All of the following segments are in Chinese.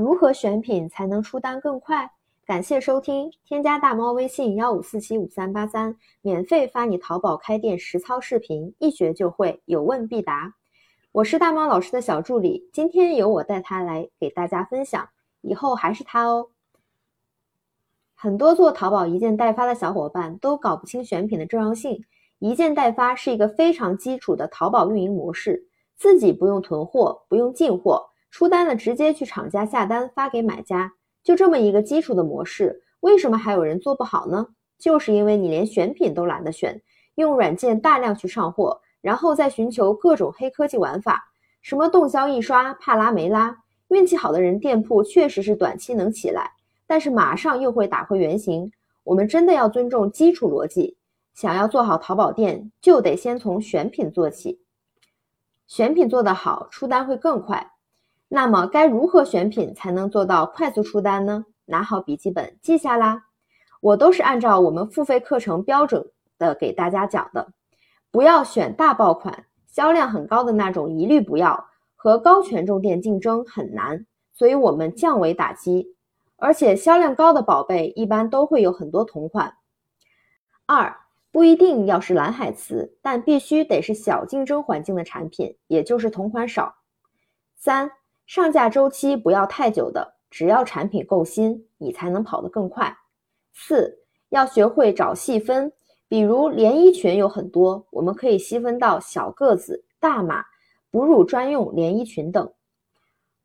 如何选品才能出单更快？感谢收听，添加大猫微信幺五四七五三八三，免费发你淘宝开店实操视频，一学就会，有问必答。我是大猫老师的小助理，今天由我带他来给大家分享，以后还是他哦。很多做淘宝一件代发的小伙伴都搞不清选品的重要性。一件代发是一个非常基础的淘宝运营模式，自己不用囤货，不用进货。出单了，直接去厂家下单发给买家，就这么一个基础的模式，为什么还有人做不好呢？就是因为你连选品都懒得选，用软件大量去上货，然后再寻求各种黑科技玩法，什么动销一刷，帕拉梅拉。运气好的人，店铺确实是短期能起来，但是马上又会打回原形。我们真的要尊重基础逻辑，想要做好淘宝店，就得先从选品做起，选品做得好，出单会更快。那么该如何选品才能做到快速出单呢？拿好笔记本记下啦，我都是按照我们付费课程标准的给大家讲的。不要选大爆款，销量很高的那种一律不要，和高权重店竞争很难，所以我们降维打击。而且销量高的宝贝一般都会有很多同款。二不一定要是蓝海词，但必须得是小竞争环境的产品，也就是同款少。三。上架周期不要太久的，只要产品够新，你才能跑得更快。四要学会找细分，比如连衣裙有很多，我们可以细分到小个子、大码、哺乳专用连衣裙等。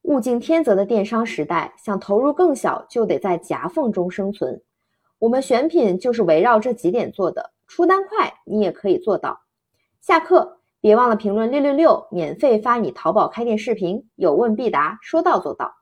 物竞天择的电商时代，想投入更小，就得在夹缝中生存。我们选品就是围绕这几点做的，出单快，你也可以做到。下课。别忘了评论六六六，免费发你淘宝开店视频，有问必答，说到做到。